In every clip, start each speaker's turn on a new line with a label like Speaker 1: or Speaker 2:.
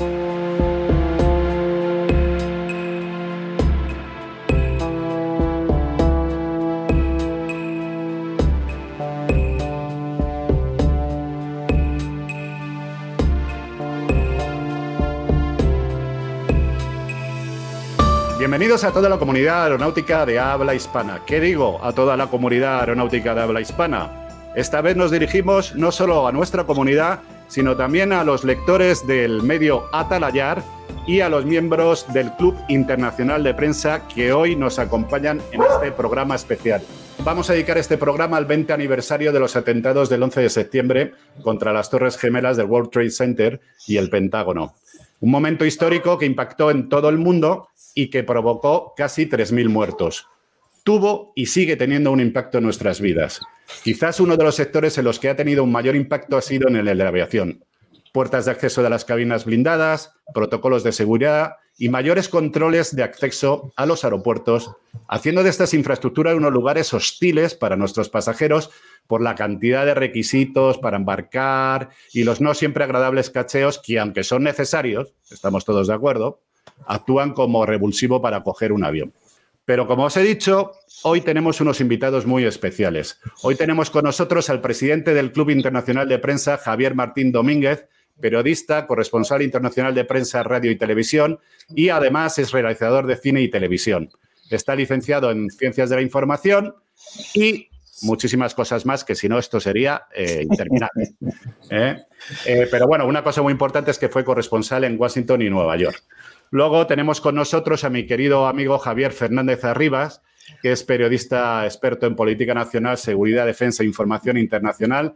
Speaker 1: Bienvenidos a toda la comunidad aeronáutica de habla hispana. ¿Qué digo? A toda la comunidad aeronáutica de habla hispana. Esta vez nos dirigimos no solo a nuestra comunidad, sino también a los lectores del medio Atalayar y a los miembros del Club Internacional de Prensa que hoy nos acompañan en este programa especial. Vamos a dedicar este programa al 20 aniversario de los atentados del 11 de septiembre contra las Torres Gemelas del World Trade Center y el Pentágono. Un momento histórico que impactó en todo el mundo y que provocó casi 3.000 muertos. Tuvo y sigue teniendo un impacto en nuestras vidas. Quizás uno de los sectores en los que ha tenido un mayor impacto ha sido en el de la aviación. Puertas de acceso de las cabinas blindadas, protocolos de seguridad y mayores controles de acceso a los aeropuertos, haciendo de estas infraestructuras unos lugares hostiles para nuestros pasajeros por la cantidad de requisitos para embarcar y los no siempre agradables cacheos que, aunque son necesarios, estamos todos de acuerdo, actúan como revulsivo para coger un avión. Pero como os he dicho, hoy tenemos unos invitados muy especiales. Hoy tenemos con nosotros al presidente del Club Internacional de Prensa, Javier Martín Domínguez, periodista, corresponsal internacional de prensa, radio y televisión, y además es realizador de cine y televisión. Está licenciado en Ciencias de la Información y muchísimas cosas más que si no esto sería eh, interminable. ¿eh? Eh, pero bueno, una cosa muy importante es que fue corresponsal en Washington y Nueva York. Luego tenemos con nosotros a mi querido amigo Javier Fernández Arribas, que es periodista experto en política nacional, seguridad, defensa e información internacional.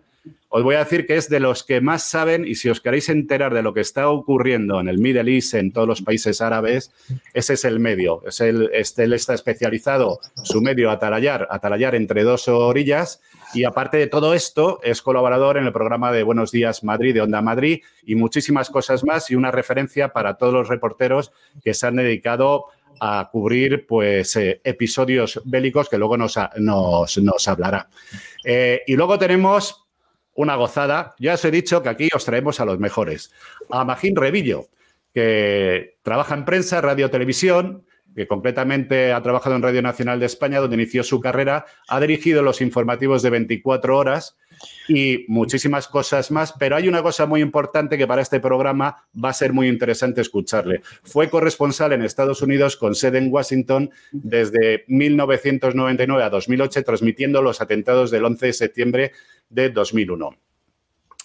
Speaker 1: Os voy a decir que es de los que más saben y si os queréis enterar de lo que está ocurriendo en el Middle East, en todos los países árabes, ese es el medio. Es el, este, él está especializado, su medio, Atalayar, Atalayar entre dos orillas y aparte de todo esto, es colaborador en el programa de Buenos Días Madrid de Onda Madrid y muchísimas cosas más y una referencia para todos los reporteros que se han dedicado a cubrir pues, eh, episodios bélicos que luego nos, nos, hablará. Eh, y luego tenemos una gozada. Ya os he dicho que aquí os traemos a los mejores. A Magín Revillo, que trabaja en prensa, radio, televisión, que concretamente ha trabajado en Radio Nacional de España, donde inició su carrera, ha dirigido los informativos de 24 horas y muchísimas cosas más, pero hay una cosa muy importante que para este programa va a ser muy interesante escucharle. Fue corresponsal en Estados Unidos con sede en Washington desde 1999 a 2008, transmitiendo los atentados del 11 de septiembre de 2001.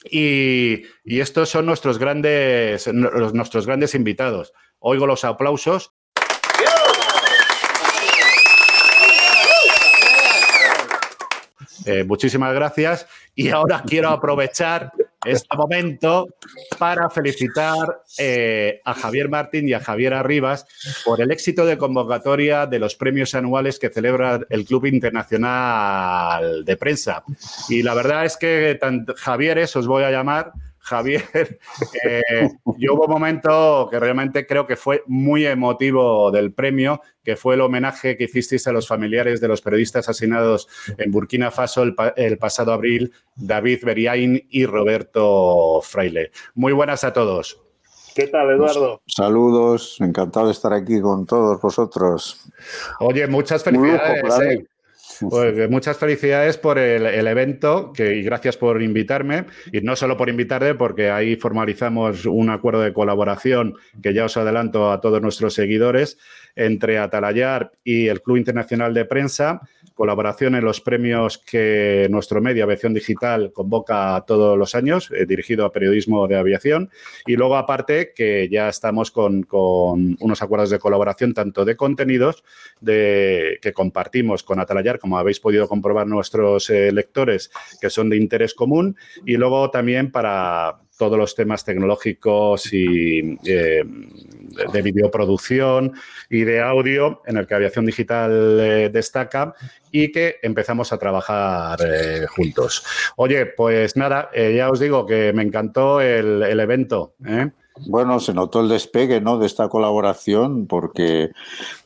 Speaker 1: Y, y estos son nuestros grandes, nuestros grandes invitados. Oigo los aplausos Eh, muchísimas gracias y ahora quiero aprovechar este momento para felicitar eh, a Javier Martín y a Javier Arribas por el éxito de convocatoria de los premios anuales que celebra el Club Internacional de Prensa. Y la verdad es que Javier, os voy a llamar, Javier, eh, yo hubo un momento que realmente creo que fue muy emotivo del premio, que fue el homenaje que hicisteis a los familiares de los periodistas asesinados en Burkina Faso el, pasado abril, David Beriain y Roberto Fraile. Muy buenas a todos.
Speaker 2: ¿Qué tal, Eduardo?
Speaker 3: Saludos, encantado de estar aquí con todos vosotros.
Speaker 1: Oye, muchas felicidades. Pues muchas felicidades por el, evento que, y gracias por invitarme. Y no solo por invitarme, porque ahí formalizamos un acuerdo de colaboración que ya os adelanto a todos nuestros seguidores entre Atalayar y el Club Internacional de Prensa colaboración en los premios que nuestro medio Aviación Digital convoca todos los años, eh, dirigido a periodismo de aviación. Y luego, aparte, que ya estamos con, unos acuerdos de colaboración, tanto de contenidos de, que compartimos con Atalayar, como habéis podido comprobar nuestros eh, lectores, que son de interés común, y luego también para todos los temas tecnológicos y eh, de videoproducción y de audio en el que Aviación Digital eh, destaca y que empezamos a trabajar eh, juntos. Oye, pues nada, ya os digo que me encantó el, el evento.
Speaker 3: Bueno, se notó el despegue ¿no? de esta colaboración porque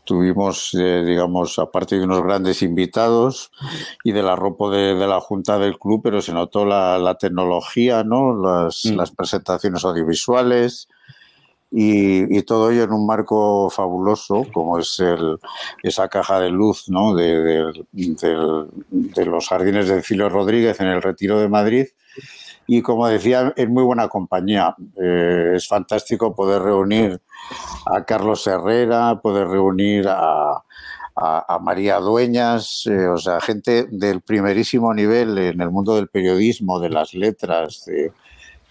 Speaker 3: tuvimos, eh, digamos, aparte de unos grandes invitados y del arropo de, de la Junta del Club, pero se notó la, tecnología, ¿no? Las, mm. las, presentaciones audiovisuales y, todo ello en un marco fabuloso como es el, esa caja de luz ¿no? de, los jardines de Cilo Rodríguez en el Retiro de Madrid. Y como decía, es muy buena compañía. Eh, es fantástico poder reunir a Carlos Herrera, poder reunir a, María Dueñas, eh, o sea, gente del primerísimo nivel en el mundo del periodismo, de las letras,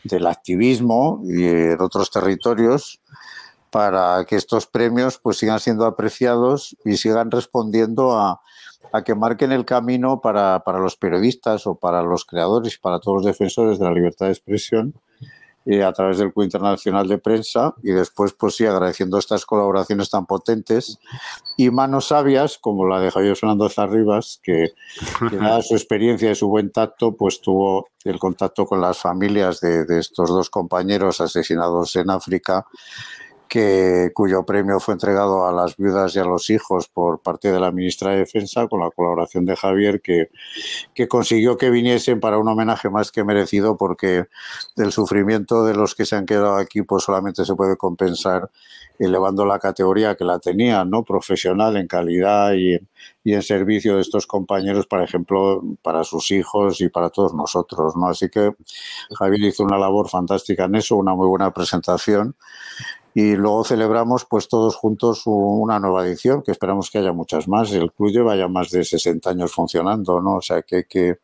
Speaker 3: del activismo y en otros territorios para que estos premios pues sigan siendo apreciados y sigan respondiendo a, a que marquen el camino para, para, los periodistas o para los creadores para todos los defensores de la libertad de expresión eh, a través del Club Internacional de Prensa y después, pues sí, agradeciendo estas colaboraciones tan potentes y manos sabias, como la de Javier Fernando Zarribas, que, que dada su experiencia y su buen tacto, pues tuvo el contacto con las familias de estos dos compañeros asesinados en África cuyo premio fue entregado a las viudas y a los hijos por parte de la ministra de Defensa, con la colaboración de Javier, que, consiguió que viniesen para un homenaje más que merecido, porque el sufrimiento de los que se han quedado aquí pues solamente se puede compensar elevando la categoría que la tenían, ¿no? profesional en calidad y, y, en servicio de estos compañeros, por ejemplo, para sus hijos y para todos nosotros. ¿no? Así que Javier hizo una labor fantástica en eso, una muy buena presentación y luego celebramos pues todos juntos una nueva edición, que esperamos que haya muchas más. El club lleva ya más de 60 años funcionando, ¿no? O sea que hay que,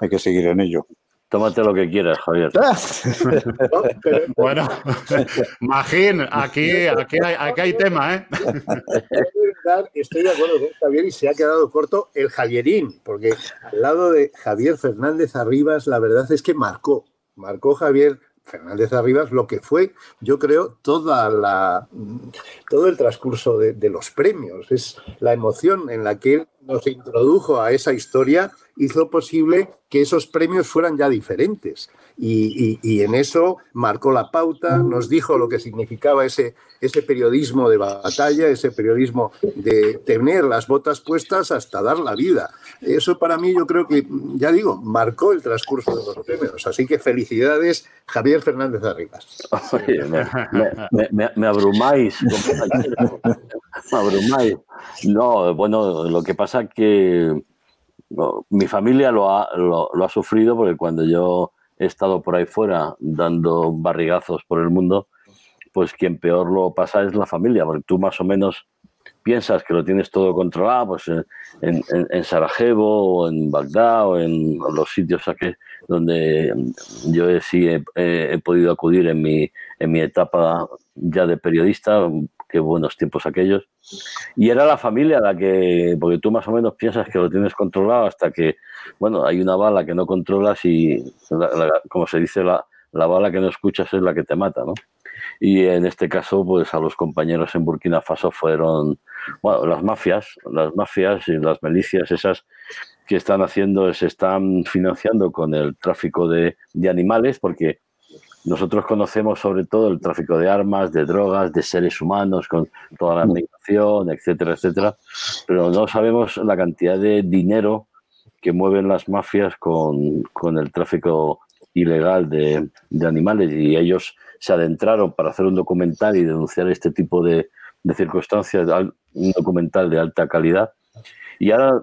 Speaker 3: hay que seguir en ello.
Speaker 2: Tómate lo que quieras, Javier.
Speaker 1: bueno, Magín, aquí, aquí, hay, aquí hay tema, ¿eh?
Speaker 4: Estoy de acuerdo con Javier y se ha quedado corto el Javierín, porque al lado de Javier Fernández Arribas, la verdad es que marcó, marcó Javier Fernández Arribas lo que fue, yo creo, toda la, todo el transcurso de, de, los premios. Es la emoción en la que él nos introdujo a esa historia, hizo posible que esos premios fueran ya diferentes. Y, en eso marcó la pauta, nos dijo lo que significaba ese, ese periodismo de batalla, ese periodismo de tener las botas puestas hasta dar la vida. Eso para mí yo creo que, ya digo, marcó el transcurso de los premios. Así que felicidades, Javier Fernández Arribas.
Speaker 2: me, abrumáis. me abrumáis. No, bueno, lo que pasa que mi familia lo ha, lo, ha sufrido porque cuando yo he estado por ahí fuera dando barrigazos por el mundo, pues quien peor lo pasa es la familia, porque tú más o menos piensas que lo tienes todo controlado, pues en, en, Sarajevo o en Bagdad o en los sitios donde yo sí he, podido acudir en mi, en mi etapa ya de periodista, qué buenos tiempos aquellos. Y era la familia la que, porque tú más o menos piensas que lo tienes controlado hasta que, bueno, hay una bala que no controlas y, como se dice, la, la bala que no escuchas es la que te mata, ¿no? Y en este caso, pues a los compañeros en Burkina Faso fueron, bueno, las mafias, las mafias y las milicias esas que están haciendo, se están financiando con el tráfico de, de animales, porque nosotros conocemos sobre todo el tráfico de armas, de drogas, de seres humanos, con toda la migración, etcétera, etcétera, pero no sabemos la cantidad de dinero que mueven las mafias con, con el tráfico ilegal de, de, animales. Y ellos se adentraron para hacer un documental y denunciar este tipo de, de circunstancias, un documental de alta calidad. Y ahora,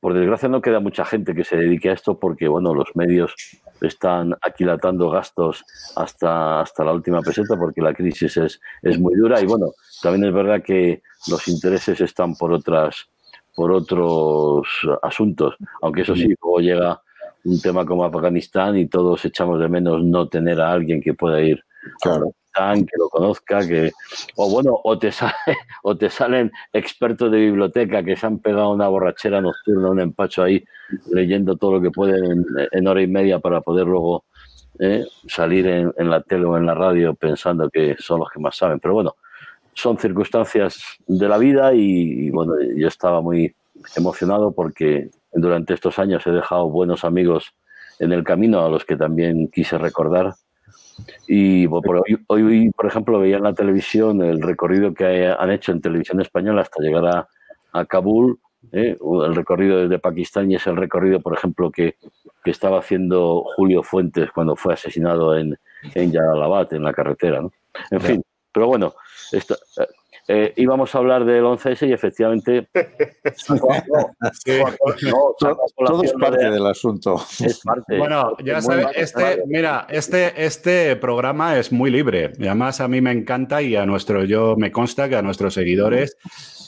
Speaker 2: por desgracia, no queda mucha gente que se dedique a esto porque, bueno, los medios están aquilatando gastos hasta, hasta la última peseta porque la crisis es, es muy dura. Y, bueno, también es verdad que los intereses están por otras por otros asuntos, aunque eso sí, luego llega un tema como Afganistán y todos echamos de menos no tener a alguien que pueda ir claro. que lo conozca, que o bueno, o te sale, o te salen expertos de biblioteca que se han pegado una borrachera nocturna, un empacho ahí, leyendo todo lo que pueden en, hora y media para poder luego eh, salir en, la tele o en la radio pensando que son los que más saben. Pero bueno, son circunstancias de la vida y, y bueno, yo estaba muy emocionado porque durante estos años he dejado buenos amigos en el camino a los que también quise recordar y hoy, por ejemplo, veía en la televisión el recorrido que han hecho en televisión española hasta llegar a, a Kabul, ¿eh? el recorrido desde Pakistán y es el recorrido, por ejemplo, que, que estaba haciendo Julio Fuentes cuando fue asesinado en, en Yalalabad, en la carretera. ¿no? En fin, Pero bueno, esto, eh, eh, íbamos a hablar del 11S y efectivamente
Speaker 3: todo es parte del asunto.
Speaker 1: Bueno, ya sabes, este, mira, este, este programa es muy libre. Y además a mí me encanta y a nuestro, yo me consta que a nuestros seguidores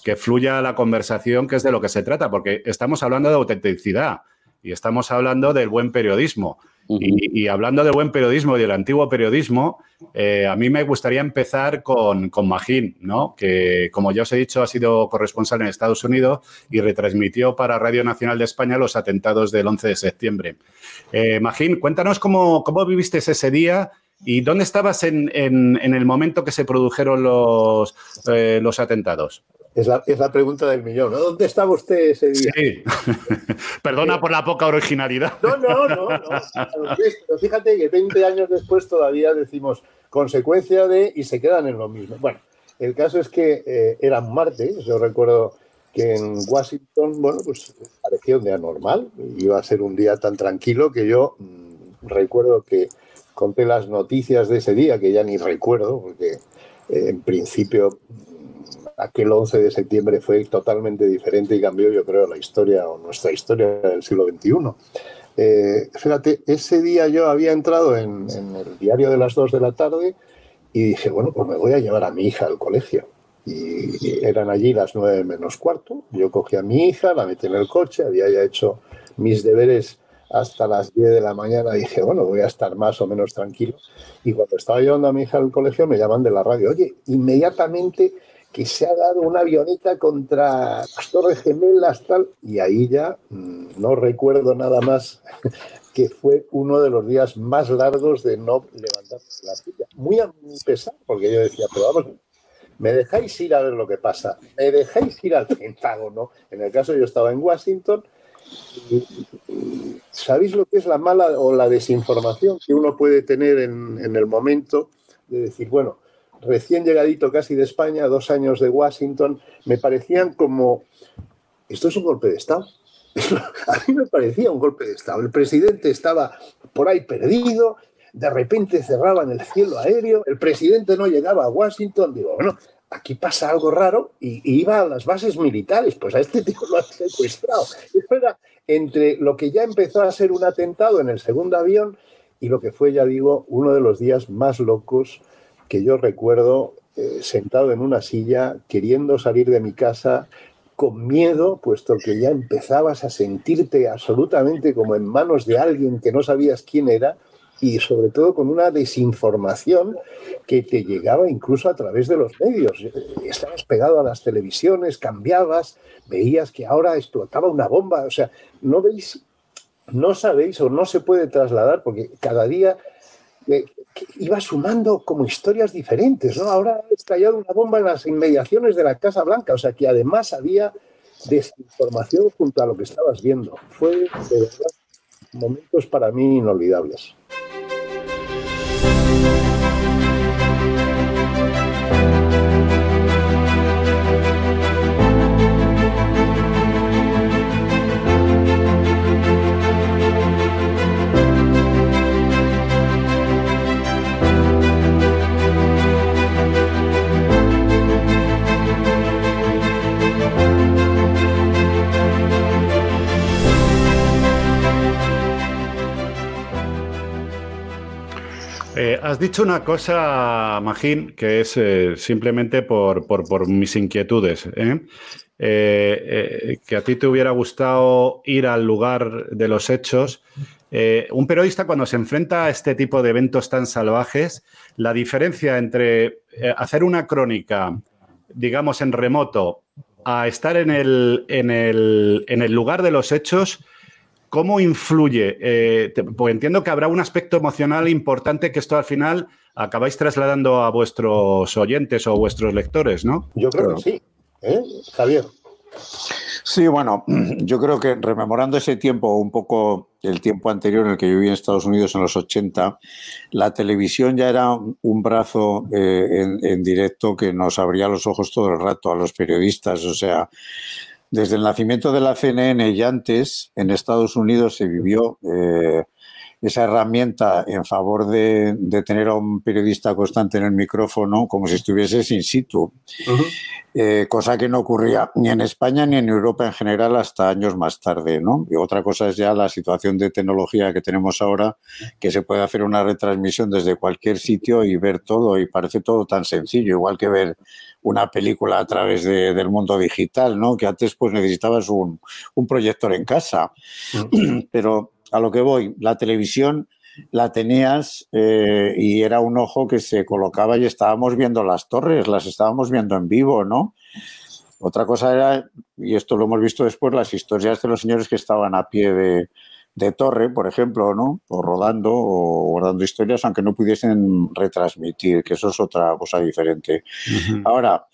Speaker 1: que fluya la conversación, que es de lo que se trata, porque estamos hablando de autenticidad y estamos hablando del buen periodismo. Y, hablando de buen periodismo y del antiguo periodismo, eh, a mí me gustaría empezar con, con Magín, ¿no? que como ya os he dicho ha sido corresponsal en Estados Unidos y retransmitió para Radio Nacional de España los atentados del 11 de septiembre. Eh, Magín, cuéntanos cómo, cómo viviste ese día y dónde estabas en, en, el momento que se produjeron los, eh, los atentados.
Speaker 4: Es la, es la, pregunta del millón. ¿Dónde estaba usted ese día?
Speaker 1: Sí. Perdona por la poca originalidad.
Speaker 4: No, no, no. no. Pero fíjate que 20 años después todavía decimos consecuencia de y se quedan en lo mismo. Bueno, el caso es que eh, era martes. Yo recuerdo que en Washington, bueno, pues parecía un día normal. Iba a ser un día tan tranquilo que yo mm, recuerdo que conté las noticias de ese día, que ya ni recuerdo, porque eh, en principio aquel 11 de septiembre fue totalmente diferente y cambió, yo creo, la historia o nuestra historia del siglo XXI. Eh, fíjate, ese día yo había entrado en, el diario de las 2 de la tarde y dije, bueno, pues me voy a llevar a mi hija al colegio. Y eran allí las 9 menos cuarto. Yo cogí a mi hija, la metí en el coche, había ya hecho mis deberes hasta las 10 de la mañana. Dije, bueno, voy a estar más o menos tranquilo. Y cuando estaba llevando a mi hija al colegio, me llaman de la radio. Oye, inmediatamente que se ha dado una avioneta contra las Torres Gemelas, tal, y ahí ya mm, no recuerdo nada más que fue uno de los días más largos de no levantarse la silla. Muy a pesar, porque yo decía, pero vamos, me dejáis ir a ver lo que pasa, me dejáis ir al Pentágono. En el caso yo estaba en Washington, ¿sabéis lo que es la mala o la desinformación que uno puede tener en, en el momento de decir, bueno, recién llegadito casi de España, dos años de Washington, me parecían como, esto es un golpe de Estado. A mí me parecía un golpe de Estado. El presidente estaba por ahí perdido, de repente cerraban el cielo aéreo, el presidente no llegaba a Washington, digo, bueno, aquí pasa algo raro y, iba a las bases militares, pues a este tío lo han secuestrado. Eso era entre lo que ya empezó a ser un atentado en el segundo avión y lo que fue, ya digo, uno de los días más locos que yo recuerdo eh, sentado en una silla, queriendo salir de mi casa con miedo, puesto que ya empezabas a sentirte absolutamente como en manos de alguien que no sabías quién era y sobre todo con una desinformación que te llegaba incluso a través de los medios. Estabas pegado a las televisiones, cambiabas, veías que ahora explotaba una bomba, o sea, no veis, no sabéis o no se puede trasladar porque cada día iba sumando como historias diferentes, ¿no? Ahora ha estallado una bomba en las inmediaciones de la Casa Blanca, o sea que además había desinformación junto a lo que estabas viendo. Fue momentos para mí inolvidables.
Speaker 1: Eh, has dicho una cosa, Magín, que es eh, simplemente por, mis inquietudes. ¿eh? que a ti te hubiera gustado ir al lugar de los hechos. un periodista cuando se enfrenta a este tipo de eventos tan salvajes, la diferencia entre hacer una crónica, digamos, en remoto, a estar en el, en el lugar de los hechos, ¿Cómo influye? Eh, pues entiendo que habrá un aspecto emocional importante que esto al final acabáis trasladando a vuestros oyentes o vuestros lectores, ¿no?
Speaker 4: Yo creo que sí. ¿eh? Javier.
Speaker 3: Sí, bueno, yo creo que rememorando ese tiempo, un poco el tiempo anterior en el que yo viví en Estados Unidos en los 80, la televisión ya era un brazo eh, en directo que nos abría los ojos todo el rato a los periodistas. O sea, desde el nacimiento de la CNN y antes, en Estados Unidos se vivió eh, esa herramienta en favor de, tener a un periodista constante en el micrófono como si estuviese in situ, eh, cosa que no ocurría ni en España ni en Europa en general hasta años más tarde. ¿no? Y otra cosa es ya la situación de tecnología que tenemos ahora, que se puede hacer una retransmisión desde cualquier sitio y ver todo y parece todo tan sencillo, igual que ver una película a través del mundo digital, ¿no? que antes pues necesitabas un, un proyector en casa. Pero a lo que voy, la televisión la tenías eh, y era un ojo que se colocaba y estábamos viendo las torres, las estábamos viendo en vivo, ¿no? Otra cosa era, y esto lo hemos visto después, las historias de los señores que estaban a pie de, torre, por ejemplo, ¿no? O rodando o guardando historias, aunque no pudiesen retransmitir, que eso es otra cosa diferente. Ahora,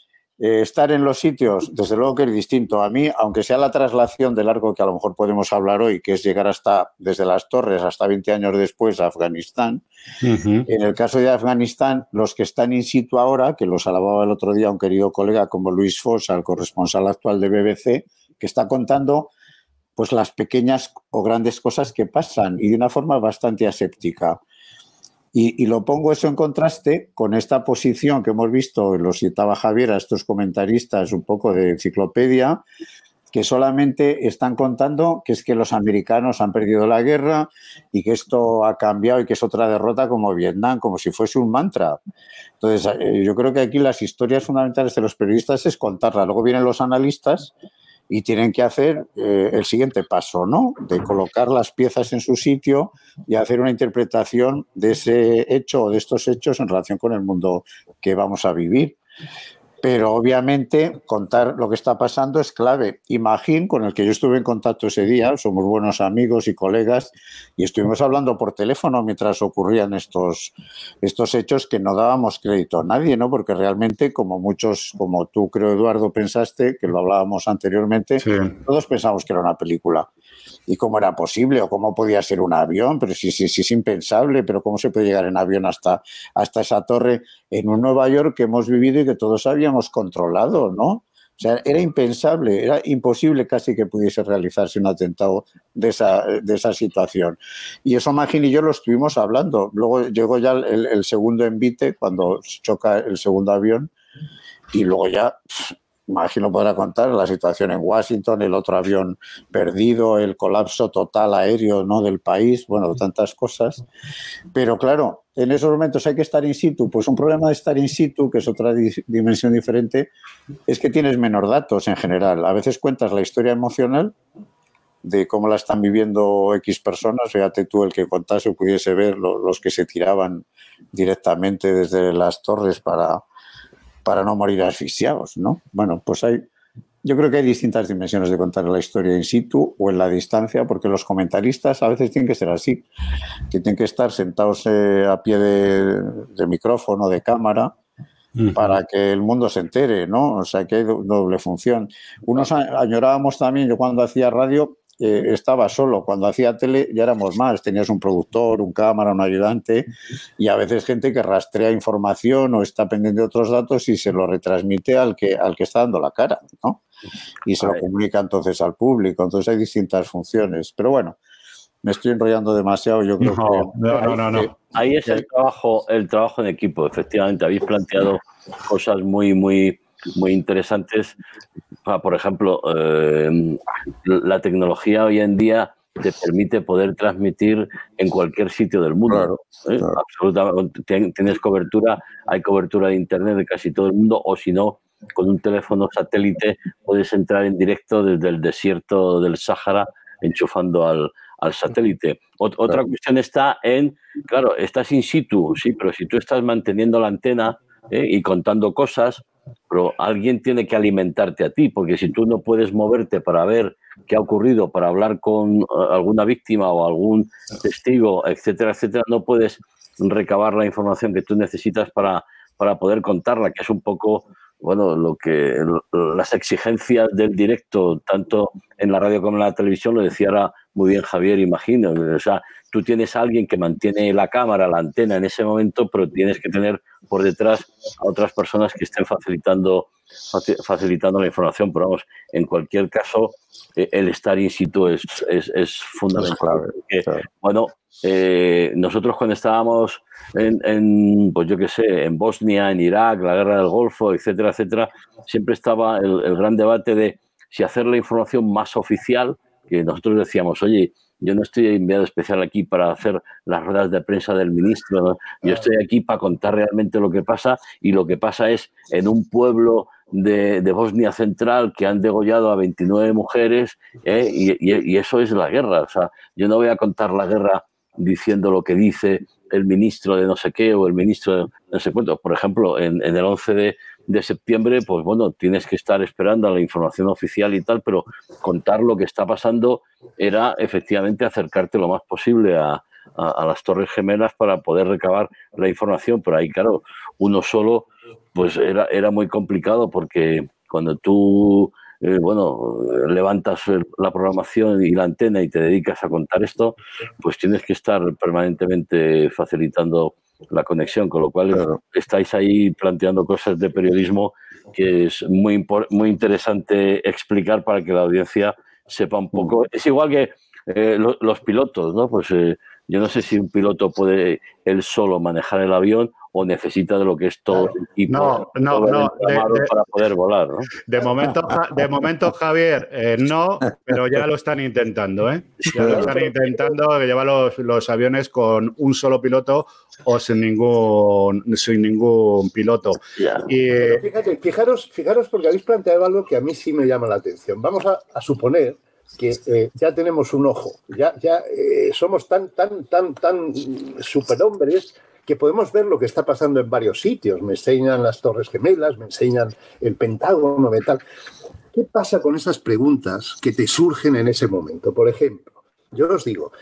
Speaker 3: eh, estar en los sitios, desde luego que es distinto. A mí, aunque sea la traslación de largo que a lo mejor podemos hablar hoy, que es llegar hasta desde las torres hasta 20 años después a Afganistán, en el caso de Afganistán, los que están in situ ahora, que los alababa el otro día un querido colega como Luis Fossa, el corresponsal actual de BBC, que está contando pues las pequeñas o grandes cosas que pasan y de una forma bastante aséptica. Y, lo pongo eso en contraste con esta posición que hemos visto, lo citaba Javier, a estos comentaristas un poco de enciclopedia, que solamente están contando que es que los americanos han perdido la guerra y que esto ha cambiado y que es otra derrota como Vietnam, como si fuese un mantra. Entonces, eh, yo creo que aquí las historias fundamentales de los periodistas es contarlas. Luego vienen los analistas y tienen que hacer eh, el siguiente paso, ¿no? De colocar las piezas en su sitio y hacer una interpretación de ese hecho o de estos hechos en relación con el mundo que vamos a vivir. Pero obviamente contar lo que está pasando es clave. Imagín, con el que yo estuve en contacto ese día, somos buenos amigos y colegas, y estuvimos hablando por teléfono mientras ocurrían estos, estos hechos que no dábamos crédito a nadie, ¿no? Porque realmente, como muchos, como tú creo, Eduardo, pensaste, que lo hablábamos anteriormente, todos pensamos que era una película y cómo era posible o cómo podía ser un avión, pero sí, sí, sí es impensable, pero cómo se puede llegar en avión hasta, hasta esa torre en un Nueva York que hemos vivido y que todos habíamos controlado, ¿no? O sea, era impensable, era imposible casi que pudiese realizarse un atentado de esa, de esa situación. Y eso Magín y yo lo estuvimos hablando. Luego llegó ya el, el segundo envite, cuando choca el segundo avión, y luego ya imagino podrá contar la situación en Washington, el otro avión perdido, el colapso total aéreo ¿no? del país, bueno, tantas cosas. Pero claro, en esos momentos hay que estar in situ. Pues un problema de estar in situ, que es otra dimensión diferente, es que tienes menor datos en general. A veces cuentas la historia emocional de cómo la están viviendo X personas. Fíjate tú el que contase pudiese ver los que se tiraban directamente desde las torres para para no morir asfixiados, ¿no? Bueno, pues hay, yo creo que hay distintas dimensiones de contar la historia in situ o en la distancia, porque los comentaristas a veces tienen que ser así, que tienen que estar sentados eh, a pie de, de, micrófono, de cámara, para que el mundo se entere, ¿no? O sea, que hay doble función. Unos añorábamos también, yo cuando hacía radio, eh, estaba solo. Cuando hacía tele ya éramos más. Tenías un productor, un cámara, un ayudante y a veces gente que rastrea información o está pendiente de otros datos y se lo retransmite al que, al que está dando la cara, ¿no? Y se lo comunica entonces al público. Entonces hay distintas funciones. Pero bueno, me estoy enrollando demasiado. Yo creo
Speaker 2: no, No, no, no. Ahí es el trabajo, el trabajo en equipo. Efectivamente, habéis planteado cosas muy, muy muy interesantes. Por ejemplo, eh, la tecnología hoy en día te permite poder transmitir en cualquier sitio del mundo. ¿eh? Absolutamente. Tienes cobertura, hay cobertura de Internet de casi todo el mundo, o si no, con un teléfono satélite puedes entrar en directo desde el desierto del Sáhara enchufando al, satélite. otra cuestión está en, claro, estás in situ, sí, pero si tú estás manteniendo la antena ¿eh? y contando cosas, pero alguien tiene que alimentarte a ti, porque si tú no puedes moverte para ver qué ha ocurrido, para hablar con eh, alguna víctima o algún testigo, etcétera, etcétera, no puedes recabar la información que tú necesitas para, para poder contarla, que es un poco bueno, lo que las exigencias del directo, tanto en la radio como en la televisión, lo decía muy bien Javier, imagino. O sea, tú tienes a alguien que mantiene la cámara, la antena en ese momento, pero tienes que tener por detrás a otras personas que estén facilitando, facilitando la información. Pero vamos, en cualquier caso, eh, el estar in situ es, es, fundamental. Bueno, eh, nosotros cuando estábamos en, pues yo qué sé, en Bosnia, en Irak, la guerra del Golfo, etcétera, etcétera, siempre estaba el gran debate de si hacer la información más oficial, que nosotros decíamos, oye, yo no estoy enviado especial aquí para hacer las ruedas de prensa del ministro, yo estoy aquí para contar realmente lo que pasa y lo que pasa es en un pueblo de, Bosnia Central que han degollado a 29 mujeres ¿eh? y, eso es la guerra. O sea, yo no voy a contar la guerra diciendo lo que dice el ministro de no sé qué o el ministro de no sé cuánto. Por ejemplo, en, el 11 de, de septiembre, pues bueno, tienes que estar esperando a la información oficial y tal, pero contar lo que está pasando era efectivamente acercarte lo más posible a, las Torres Gemelas para poder recabar la información, pero ahí, claro, uno solo, pues era, era muy complicado porque cuando tú, eh, bueno, levantas la programación y la antena y te dedicas a contar esto, pues tienes que estar permanentemente facilitando la conexión, con lo cual estáis ahí planteando cosas de periodismo que es muy, muy interesante explicar para que la audiencia sepa un poco. Es igual que eh, los pilotos, ¿no? Pues eh, yo no sé si un piloto puede él solo manejar el avión o necesita de lo que es todo el equipo
Speaker 1: no, no, no,
Speaker 2: para poder volar. ¿no?
Speaker 1: De, momento, de momento, Javier, eh, no, pero ya lo están intentando. ¿eh? Ya lo están intentando llevar los, los aviones con un solo piloto o sin ningún, sin ningún piloto.
Speaker 4: Y, fíjate, fijaros, fijaros porque habéis planteado algo que a mí sí me llama la atención. Vamos a, suponer que eh, ya tenemos un ojo, ya, ya eh, somos tan, tan, tan, tan superhombres que podemos ver lo que está pasando en varios sitios. Me enseñan las Torres Gemelas, me enseñan el Pentágono, me tal. ¿Qué pasa con esas preguntas que te surgen en ese momento? Por ejemplo, yo os digo,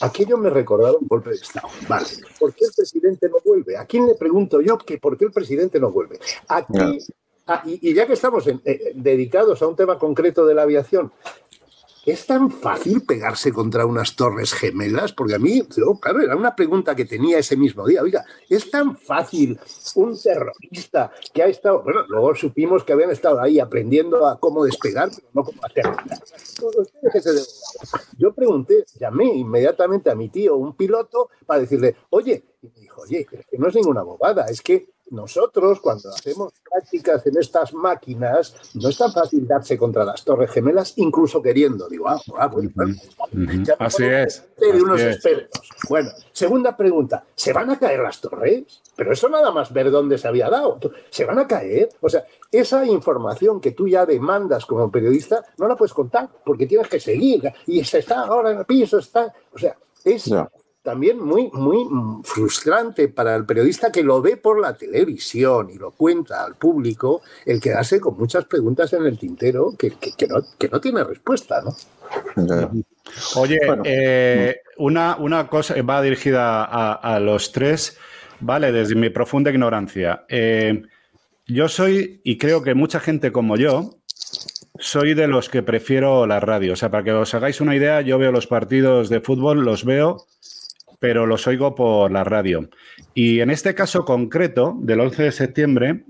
Speaker 4: aquello me recordaba un golpe de Estado. Vale, ¿por qué el presidente no vuelve? ¿A quién le pregunto yo que por qué el presidente no vuelve? Aquí, ah, y, ya que estamos eh, dedicados a un tema concreto de la aviación, ¿Es tan fácil pegarse contra unas torres gemelas? Porque a mí, claro, era una pregunta que tenía ese mismo día. Oiga, ¿es tan fácil un terrorista que ha estado, bueno, luego supimos que habían estado ahí aprendiendo a cómo despegar, pero no cómo hacer. Yo pregunté, llamé inmediatamente a mi tío, un piloto, para decirle, oye, y me dijo, oye, que no es ninguna bobada, es que nosotros, cuando hacemos prácticas en estas máquinas, no es tan fácil darse contra las torres gemelas, incluso queriendo. Digo, ah, ah bueno,
Speaker 1: así es.
Speaker 4: De unos expertos. Bueno, segunda pregunta, ¿se van a caer las torres? Pero eso nada más ver dónde se había dado. ¿Se van a caer? O sea, esa información que tú ya demandas como periodista, no la puedes contar porque tienes que seguir. Y se está ahora en el piso, está. O sea, es también muy, muy frustrante para el periodista que lo ve por la televisión y lo cuenta al público, el quedarse con muchas preguntas en el tintero que, no, que no, tiene respuesta, ¿no?
Speaker 1: Oye, eh, una, una, cosa va dirigida a, los tres, ¿vale? Desde mi profunda ignorancia. Eh, yo soy, y creo que mucha gente como yo, soy de los que prefiero la radio. O sea, para que os hagáis una idea, yo veo los partidos de fútbol, los veo pero los oigo por la radio. Y en este caso concreto, del 11 de septiembre,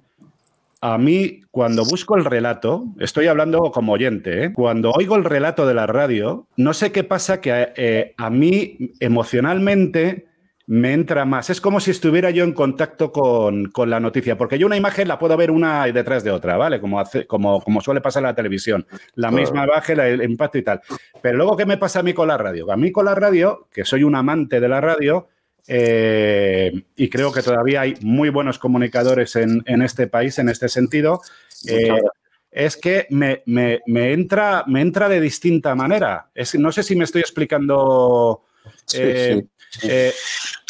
Speaker 1: a mí, cuando busco el relato, estoy hablando como oyente, ¿eh? cuando oigo el relato de la radio, no sé qué pasa que eh, a mí emocionalmente me entra más. Es como si estuviera yo en contacto con, la noticia, porque yo una imagen la puedo ver una detrás de otra, ¿vale? Como, hace, como, como suele pasar en la televisión. La misma imagen, el impacto y tal. Pero luego, ¿qué me pasa a mí con la radio? A mí con la radio, que soy un amante de la radio, eh, y creo que todavía hay muy buenos comunicadores en, este país en este sentido, eh, es que me, entra, me entra de distinta manera. Es, no sé si me estoy explicando. Eh,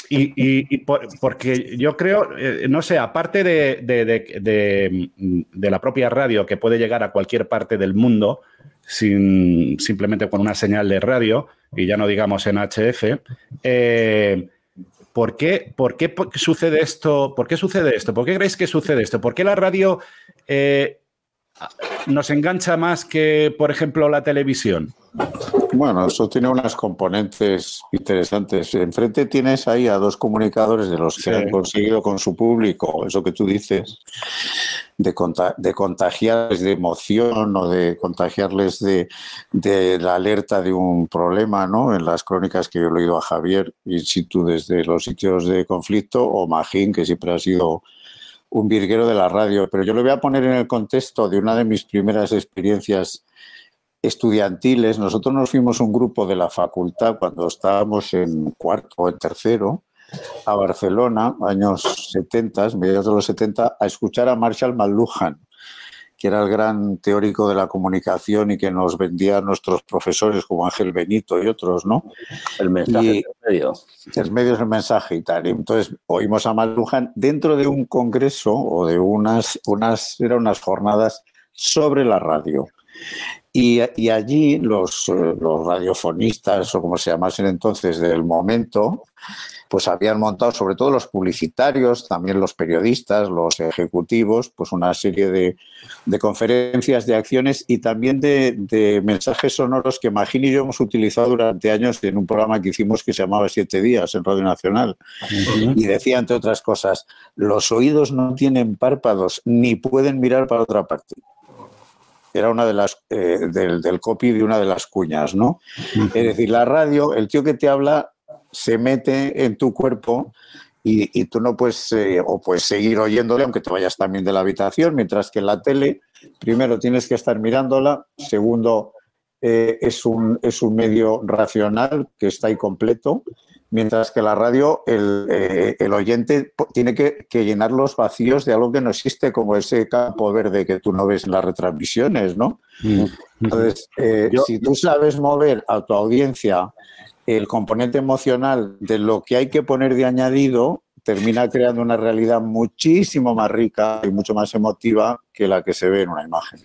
Speaker 1: y, porque yo creo, eh, no sé, aparte de, la propia radio que puede llegar a cualquier parte del mundo sin, simplemente con una señal de radio, y ya no digamos en HF, eh, ¿por, qué, por, qué, sucede esto? ¿Por qué sucede esto? ¿Por qué creéis que sucede esto? ¿Por qué la radio eh, nos engancha más que, por ejemplo, la televisión?
Speaker 3: Bueno, eso tiene unas componentes interesantes. Enfrente tienes ahí a dos comunicadores de los que han conseguido con su público, eso que tú dices, de, de contagiarles de emoción o de contagiarles de, de, la alerta de un problema, ¿no? En las crónicas que yo he leído a Javier, in situ desde los sitios de conflicto, o Magín, que siempre ha sido un virguero de la radio. Pero yo lo voy a poner en el contexto de una de mis primeras experiencias estudiantiles. Nosotros nos fuimos un grupo de la facultad cuando estábamos en cuarto o en tercero a Barcelona, años 70, mediados de los 70, a escuchar a Marshall McLuhan, que era el gran teórico de la comunicación y que nos vendía a nuestros profesores como Ángel Benito y otros, ¿no?
Speaker 2: El mensaje medio.
Speaker 3: El medio es el mensaje y tal. entonces oímos a McLuhan dentro de un congreso o de unas, unas, eran unas jornadas sobre la radio. Y, allí los, los, radiofonistas, o como se llamasen entonces del momento, pues habían montado, sobre todo los publicitarios, también los periodistas, los ejecutivos, pues una serie de, de conferencias, de acciones y también de, de, mensajes sonoros que Magín y yo hemos utilizado durante años en un programa que hicimos que se llamaba Siete Días en Radio Nacional. Y decía, entre otras cosas, los oídos no tienen párpados ni pueden mirar para otra parte era una de las eh, del, copy de una de las cuñas, ¿no? Es decir, la radio, el tío que te habla se mete en tu cuerpo y, tú no puedes eh, o puedes seguir oyéndole aunque te vayas también de la habitación, mientras que en la tele primero tienes que estar mirándola, segundo eh, es, un, es un medio racional que está ahí completo mientras que la radio, el, eh, oyente tiene que, llenar los vacíos de algo que no existe, como ese campo verde que tú no ves en las retransmisiones, ¿no? Mm. Entonces, eh, si tú sabes mover a tu audiencia el componente emocional de lo que hay que poner de añadido, termina creando una realidad muchísimo más rica y mucho más emotiva que la que se ve en una imagen.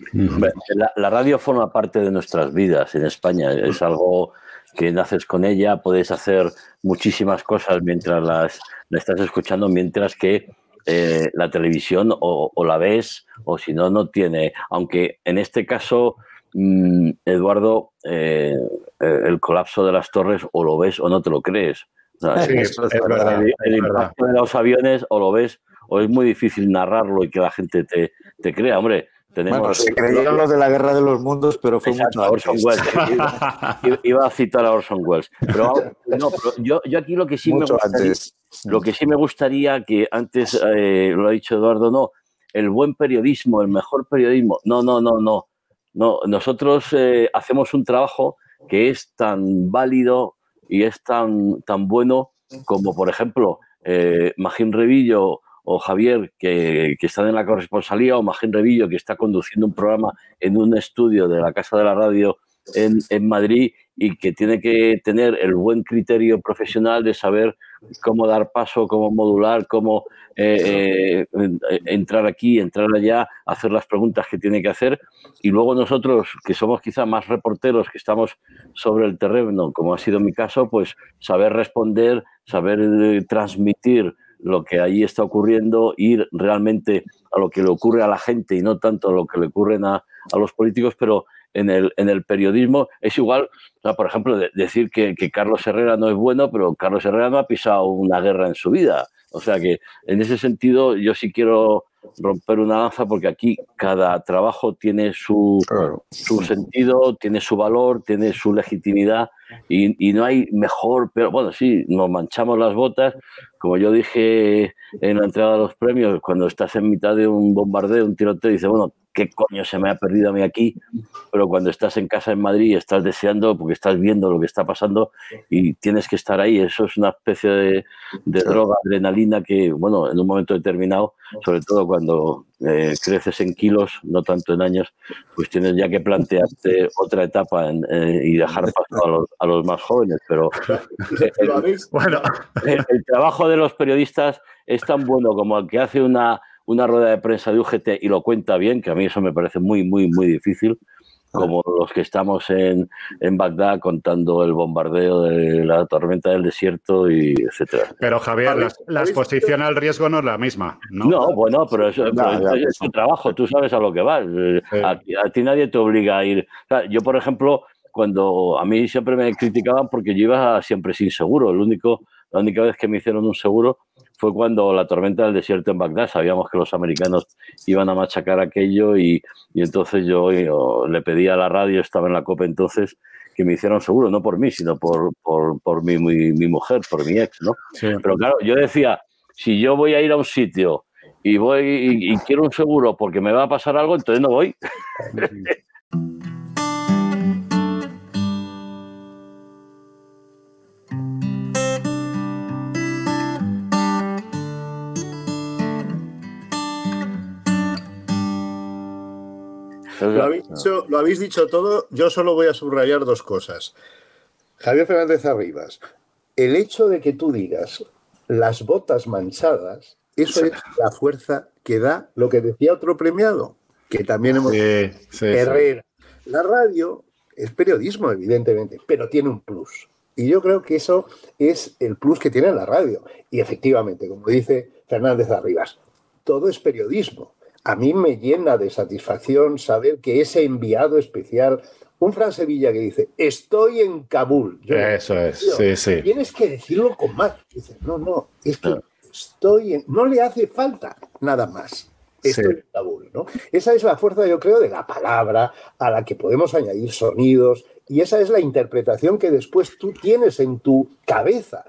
Speaker 2: la radio forma parte de nuestras vidas en España, es algo que naces con ella, puedes hacer muchísimas cosas mientras las, la estás escuchando, mientras que eh, la televisión o, la ves o si no, no tiene. Aunque en este caso, mm, Eduardo, eh, eh, el colapso de las torres o lo ves o no te lo crees. el, impacto de los aviones o lo ves o es muy difícil narrarlo y que la gente te, te crea. Hombre,
Speaker 3: bueno, se creyeron los de la Guerra de los Mundos, pero fue mucho
Speaker 2: Orson Welles. Iba, a citar a Orson Welles. Pero, no, yo, yo, aquí lo que sí me gustaría, lo que sí me gustaría que antes eh, lo ha dicho Eduardo, no, el buen periodismo, el mejor periodismo, no, no, no, no, no. Nosotros eh, hacemos un trabajo que es tan válido y es tan, tan bueno como, por ejemplo, eh, Magín Revillo o Javier, que, que están en la corresponsalía, o Magín Revillo, que está conduciendo un programa en un estudio de la Casa de la Radio en, Madrid y que tiene que tener el buen criterio profesional de saber cómo dar paso, cómo modular, cómo eh, eh, entrar aquí, entrar allá, hacer las preguntas que tiene que hacer. Y luego nosotros, que somos quizá más reporteros, que estamos sobre el terreno, como ha sido mi caso, pues saber responder, saber eh, transmitir lo que ahí está ocurriendo, ir realmente a lo que le ocurre a la gente y no tanto a lo que le ocurren a, a los políticos, pero en el, en el periodismo es igual, por ejemplo, decir que, que, Carlos Herrera no es bueno, pero Carlos Herrera no ha pisado una guerra en su vida. O sea que en ese sentido yo sí quiero romper una lanza porque aquí cada trabajo tiene su, su sentido, tiene su valor, tiene su legitimidad y, y, no hay mejor, pero bueno, sí, nos manchamos las botas. Como yo dije en la entrega de los premios, cuando estás en mitad de un bombardeo, un tiroteo, dices, bueno, ¿qué coño se me ha perdido a mí aquí? Pero cuando estás en casa en Madrid, estás deseando porque estás viendo lo que está pasando y tienes que estar ahí. Eso es una especie de, de droga, adrenalina que, bueno, en un momento determinado, sobre todo cuando eh, creces en kilos, no tanto en años, pues tienes ya que plantearte otra etapa eh, y dejar paso a los, más jóvenes. Pero el, el, trabajo de los periodistas es tan bueno como el que hace una, una rueda de prensa de UGT y lo cuenta bien, que a mí eso me parece muy, muy, muy difícil como los que estamos en, en Bagdad contando el bombardeo de la tormenta del desierto y etcétera.
Speaker 1: Pero Javier, la, exposición al riesgo no es la misma, ¿no?
Speaker 2: No, bueno, pero eso, es tu trabajo, tú sabes a lo que vas. A, ti nadie te obliga a ir. yo, por ejemplo, cuando a mí siempre me criticaban porque yo iba siempre sin seguro. El único, la única vez que me hicieron un seguro fue cuando la tormenta del desierto en Bagdad. Sabíamos que los americanos iban a machacar aquello y, entonces yo, le pedí a la radio, estaba en la COPE entonces, que me hicieron seguro, no por mí, sino por, por, mi, mi, mujer, por mi ex, ¿no? Pero claro, yo decía, si yo voy a ir a un sitio y voy y, y quiero un seguro porque me va a pasar algo, entonces no voy.
Speaker 4: Lo habéis, dicho, todo, yo solo voy a subrayar dos cosas. Javier Fernández Arribas, el hecho de que tú digas las botas manchadas, eso es la fuerza que da lo que decía otro premiado, que también hemos... Sí, Herrera. La radio es periodismo, evidentemente, pero tiene un plus. Y yo creo que eso es el plus que tiene la radio. Y efectivamente, como dice Fernández Arribas, todo es periodismo a mí me llena de satisfacción saber que ese enviado especial, un Fran Sevilla que dice, estoy en Kabul.
Speaker 1: Eso es, sí, sí.
Speaker 4: Tienes que decirlo con más. Dice, no, no, es que estoy en... No le hace falta nada más. Estoy en Kabul, ¿no? Esa es la fuerza, yo creo, de la palabra a la que podemos añadir sonidos y esa es la interpretación que después tú tienes en tu cabeza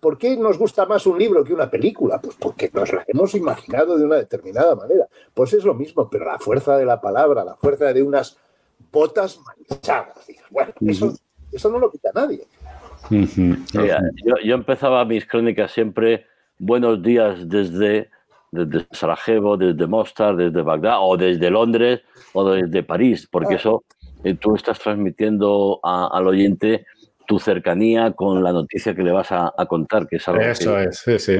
Speaker 4: ¿Por qué nos gusta más un libro que una película? Pues porque nos la hemos imaginado de una determinada manera. Pues es lo mismo, pero la fuerza de la palabra, la fuerza de unas botas manchadas. Bueno, eso, no lo quita nadie.
Speaker 2: yo, empezaba mis crónicas siempre, buenos días desde, desde Sarajevo, desde Mostar, desde Bagdad, o desde Londres, o desde París, porque ah. eso eh, tú estás transmitiendo al oyente tu cercanía con la noticia que le vas a, contar, que es algo
Speaker 1: Eso es, sí, sí.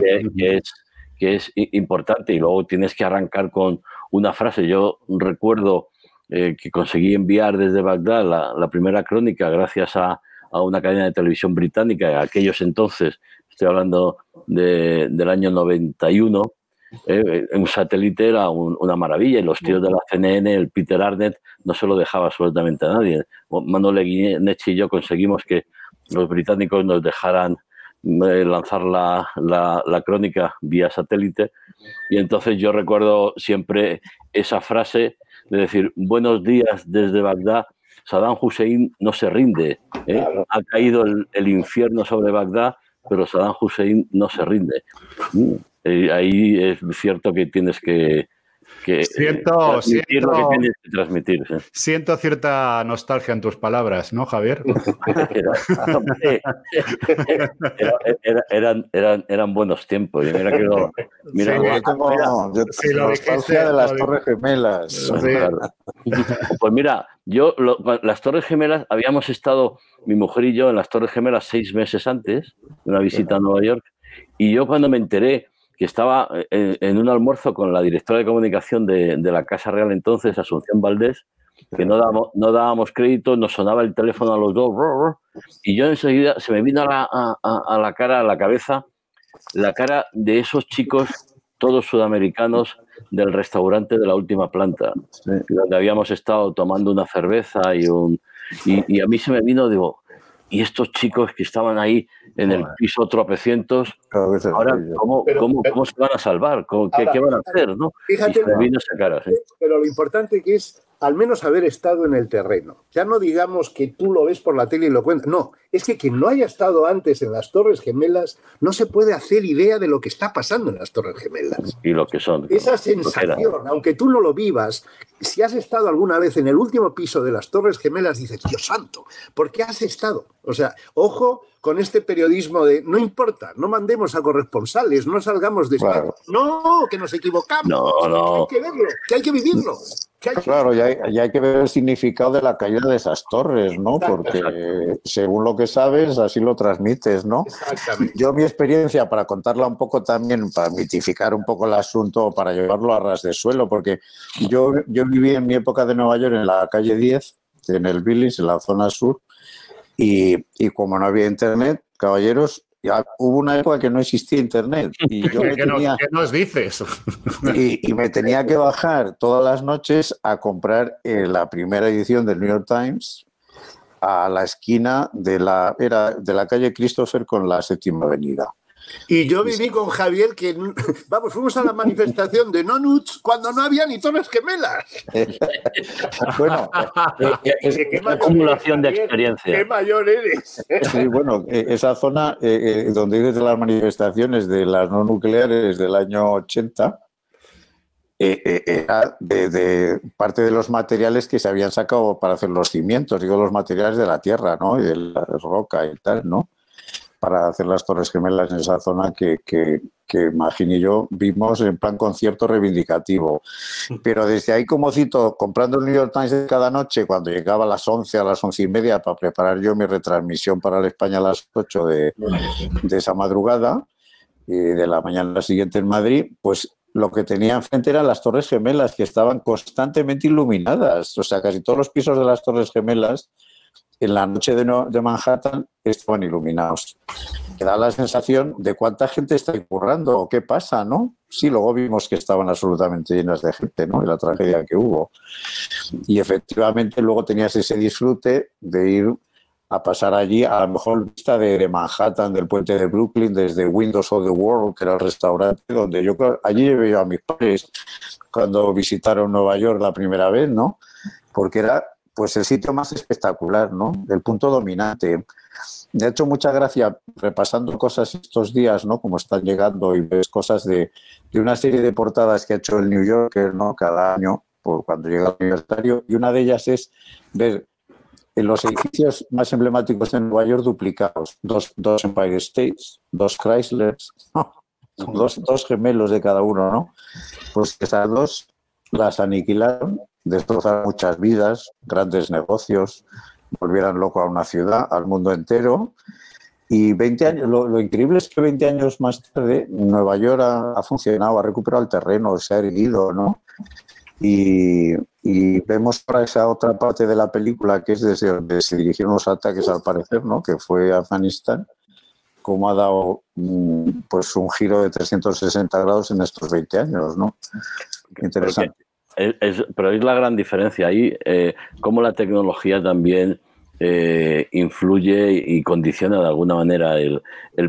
Speaker 2: Que, es, importante. Y luego tienes que arrancar con una frase. Yo recuerdo eh, que conseguí enviar desde Bagdad la, primera crónica gracias a, una cadena de televisión británica. Aquellos entonces, estoy hablando del año 91, eh, un satélite era una maravilla y los tíos de la CNN, el Peter Arnett, no se lo dejaba absolutamente a nadie. Manuel Guinechi y yo conseguimos que los británicos nos dejaran eh, lanzar la, la, crónica vía satélite. Y entonces yo recuerdo siempre esa frase de decir, buenos días desde Bagdad, Saddam Hussein no se rinde. ¿eh? Ha caído el, infierno sobre Bagdad, pero Saddam Hussein no se rinde. Mm. Eh, ahí es cierto que tienes que,
Speaker 1: siento, siento, cierta nostalgia en tus palabras, ¿no, Javier?
Speaker 2: eran, eran, eran, buenos tiempos. mira que
Speaker 3: mira, nostalgia de las Torres Gemelas.
Speaker 2: Pues mira, yo, las Torres Gemelas, habíamos estado, mi mujer y yo, en las Torres Gemelas seis meses antes, una visita a Nueva York, y yo cuando me enteré que estaba eh, en, un almuerzo con la directora de comunicación de, la Casa Real entonces, Asunción Valdés, que no dábamos, no dábamos crédito, nos sonaba el teléfono a los dos, y yo enseguida se me vino a la, cara, a la cabeza, la cara de esos chicos, todos sudamericanos, del restaurante de la última planta, donde habíamos estado tomando una cerveza y un... Y, y a mí se me vino, digo, y estos chicos que estaban ahí en el piso tropecientos, ahora, ¿cómo, cómo, se van a salvar? ¿Qué, van a hacer? ¿no?
Speaker 4: Fíjate, pero lo importante que es al menos haber estado en el terreno. Ya no digamos que tú lo ves por la tele y lo cuentas. No, es que quien no haya estado antes en las Torres Gemelas no se puede hacer idea de lo que está pasando en las Torres Gemelas.
Speaker 2: Y lo que son.
Speaker 4: Esa sensación, aunque tú no lo vivas, si has estado alguna vez en el último piso de las Torres Gemelas, dices, Dios santo, ¿por qué has estado? O sea, ojo con este periodismo de no importa, no mandemos a corresponsales, no salgamos de No, que nos equivocamos.
Speaker 2: No, no.
Speaker 4: Hay que verlo, que hay que vivirlo.
Speaker 3: claro, ya hay, que ver el significado de la caída de esas torres, ¿no? Porque según lo que sabes, así lo transmites, ¿no? Exactamente. Yo mi experiencia, para contarla un poco también, para mitificar un poco el asunto, para llevarlo a ras de suelo, porque yo, yo viví en mi época de Nueva York en la calle 10, en el Billings, en la zona sur, y, como no había internet, caballeros, ya hubo una época que no existía internet. Y yo
Speaker 1: me ¿Qué, tenía, nos, dices?
Speaker 3: y, me tenía que bajar todas las noches a comprar eh, la primera edición del New York Times a la esquina de la, era de la calle Christopher con la séptima avenida.
Speaker 4: Y yo viví con Javier que, vamos, fuimos a la manifestación de Nonuts cuando no había ni torres gemelas.
Speaker 2: bueno, eh, es, una acumulación de experiencia.
Speaker 4: Qué mayor eres.
Speaker 3: Sí, bueno, eh, esa zona eh, donde dices de las manifestaciones de las no nucleares del año 80, era de, parte de los materiales que se habían sacado para hacer los cimientos, digo, los materiales de la tierra, ¿no? Y de la roca y tal, ¿no? Para hacer las Torres Gemelas en esa zona que, que, que y yo vimos en plan concierto reivindicativo. Pero desde ahí, como cito, comprando el New York Times cada noche, cuando llegaba a las 11, a las once y media, para preparar yo mi retransmisión para la España a las 8 de, de esa madrugada, y de la mañana siguiente en Madrid, pues lo que tenía enfrente eran las Torres Gemelas, que estaban constantemente iluminadas. O sea, casi todos los pisos de las Torres Gemelas en la noche de, Manhattan estaban iluminados. Me da la sensación de cuánta gente está currando o qué pasa, ¿no? Sí, luego vimos que estaban absolutamente llenas de gente, ¿no? Y la tragedia que hubo. Y efectivamente luego tenías ese disfrute de ir a pasar allí a la mejor vista de, Manhattan, del puente de Brooklyn, desde Windows of the World, que era el restaurante donde yo allí llevé a mis padres cuando visitaron Nueva York la primera vez, ¿no? Porque era pues el sitio más espectacular, ¿no? El punto dominante. De hecho, mucha gracia repasando cosas estos días, ¿no? Como están llegando y ves cosas de, una serie de portadas que ha hecho el New Yorker, ¿no? Cada año, por cuando llega el aniversario, y una de ellas es ver en los edificios más emblemáticos de Nueva York duplicados, dos, Empire States, dos Chrysler, dos, dos gemelos de cada uno, ¿no? Pues esas dos las aniquilaron destrozar muchas vidas, grandes negocios, volvieran loco a una ciudad, al mundo entero. Y 20 años, lo, increíble es que 20 años más tarde Nueva York ha, funcionado, ha recuperado el terreno, se ha erguido, ¿no? Y, vemos para esa otra parte de la película, que es desde donde se dirigieron los ataques al parecer, ¿no? Que fue Afganistán, cómo ha dado mm, pues un giro de 360 grados en estos 20 años, ¿no? Interesante
Speaker 2: pero es la gran diferencia ahí, eh, cómo la tecnología también eh, influye y condiciona de alguna manera el,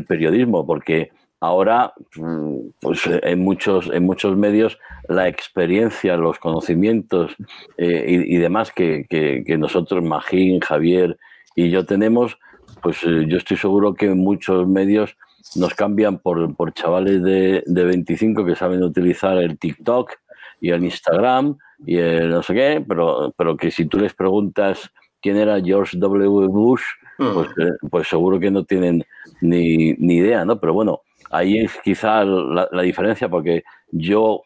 Speaker 2: periodismo, porque ahora mm, pues en muchos en muchos medios la experiencia los conocimientos eh, y, demás que, nosotros Magín Javier y yo tenemos pues yo estoy seguro que muchos medios nos cambian por, por chavales de, de 25 que saben utilizar el TikTok y el Instagram y el no sé qué, pero, pero que si tú les preguntas quién era George W. Bush, pues, eh, pues seguro que no tienen ni, ni, idea, ¿no? Pero bueno, ahí es quizá la, la diferencia porque yo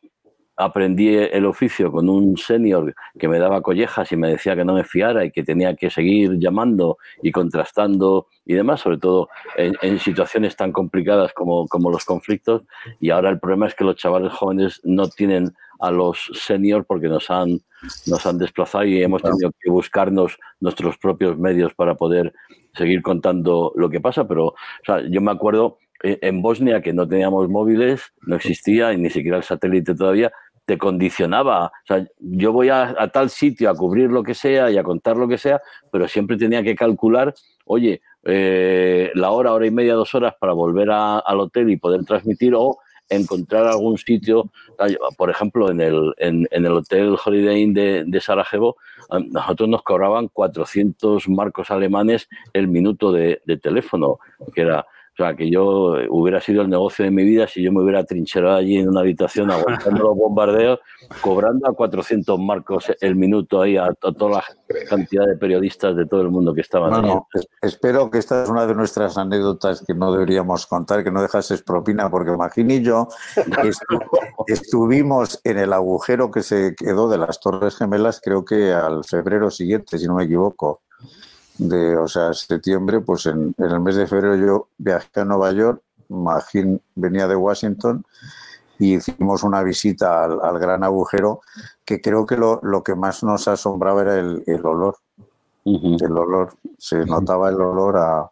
Speaker 2: aprendí el oficio con un senior que me daba collejas y me decía que no me fiara y que tenía que seguir llamando y contrastando y demás, sobre todo en, situaciones tan complicadas como, como, los conflictos. Y ahora el problema es que los chavales jóvenes no tienen a los senior porque nos han, nos han desplazado y hemos tenido que buscarnos nuestros propios medios para poder seguir contando lo que pasa. Pero yo me acuerdo eh, en Bosnia que no teníamos móviles, no existía y ni siquiera el satélite todavía, te condicionaba. O sea, yo voy a, tal sitio a cubrir lo que sea y a contar lo que sea, pero siempre tenía que calcular, oye, eh, la hora, hora y media, dos horas para volver al hotel y poder transmitir o encontrar algún sitio, por ejemplo, en el, en, el Hotel Holiday Inn de, de, Sarajevo, nosotros nos cobraban 400 marcos alemanes el minuto de teléfono, que era o sea, que yo hubiera sido el negocio de mi vida si yo me hubiera trincherado allí en una habitación aguantando los bombardeos, cobrando a 400 marcos el minuto ahí a, toda la cantidad de periodistas de todo el mundo que estaban
Speaker 3: ahí. espero que esta es una de nuestras anécdotas que no deberíamos contar, que no dejases propina, porque imagínate yo estuvimos en el agujero que se quedó de las Torres Gemelas, creo que al febrero siguiente, si no me equivoco de, o sea, septiembre, pues en, el mes de febrero yo viajé a Nueva York, Magín venía de Washington y hicimos una visita al, gran agujero que creo que lo, lo, que más nos asombraba era el, el olor. El olor, se notaba el olor a,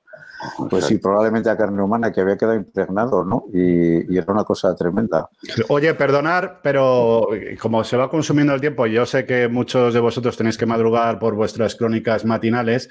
Speaker 3: Pues sí, probablemente a carne humana que había quedado impregnado, ¿no? Y, era una cosa tremenda.
Speaker 1: Oye, perdonar, pero como se va consumiendo el tiempo, yo sé que muchos de vosotros tenéis que madrugar por vuestras crónicas matinales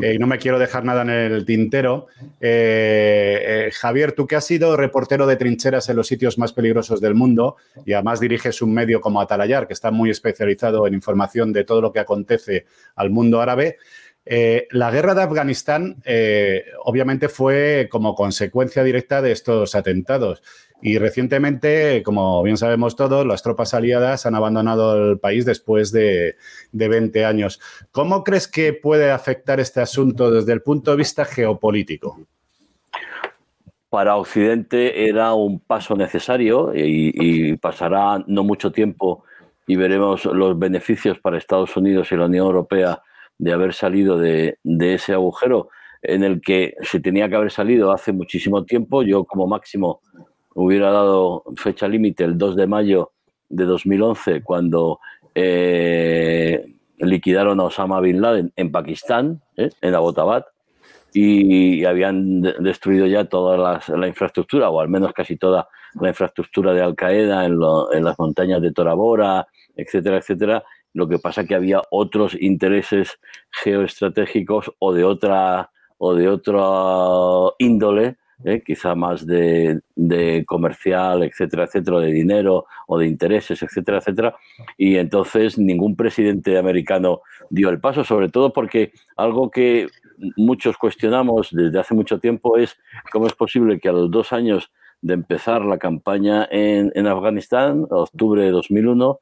Speaker 1: eh, y no me quiero dejar nada en el tintero. Eh, eh, Javier, tú que has sido reportero de trincheras en los sitios más peligrosos del mundo y además diriges un medio como Atalayar, que está muy especializado en información de todo lo que acontece al mundo árabe. Eh, la guerra de Afganistán eh, obviamente fue como consecuencia directa de estos atentados y recientemente, como bien sabemos todos, las tropas aliadas han abandonado el país después de, 20 años. ¿Cómo crees que puede afectar este asunto desde el punto de vista geopolítico?
Speaker 2: Para Occidente era un paso necesario y pasará no mucho tiempo y veremos los beneficios para Estados Unidos y la Unión Europea de haber salido de, ese agujero en el que se tenía que haber salido hace muchísimo tiempo. Yo como máximo hubiera dado fecha límite el 2 de mayo de 2011 cuando eh, liquidaron a Osama Bin Laden en Pakistán, ¿eh? en Abbottabad, y, habían destruido ya toda la infraestructura, o al menos casi toda la infraestructura de Al Qaeda en, en las montañas de Tora etcétera, etcétera, lo que pasa que había otros intereses geoestratégicos o de otra o de otra índole, ¿eh? quizá más de, comercial, etcétera, etcétera, de dinero o de intereses, etcétera, etcétera. Y entonces ningún presidente americano dio el paso, sobre todo porque algo que muchos cuestionamos desde hace mucho tiempo es cómo es posible que a los dos años de empezar la campaña en, en Afganistán, octubre de 2001,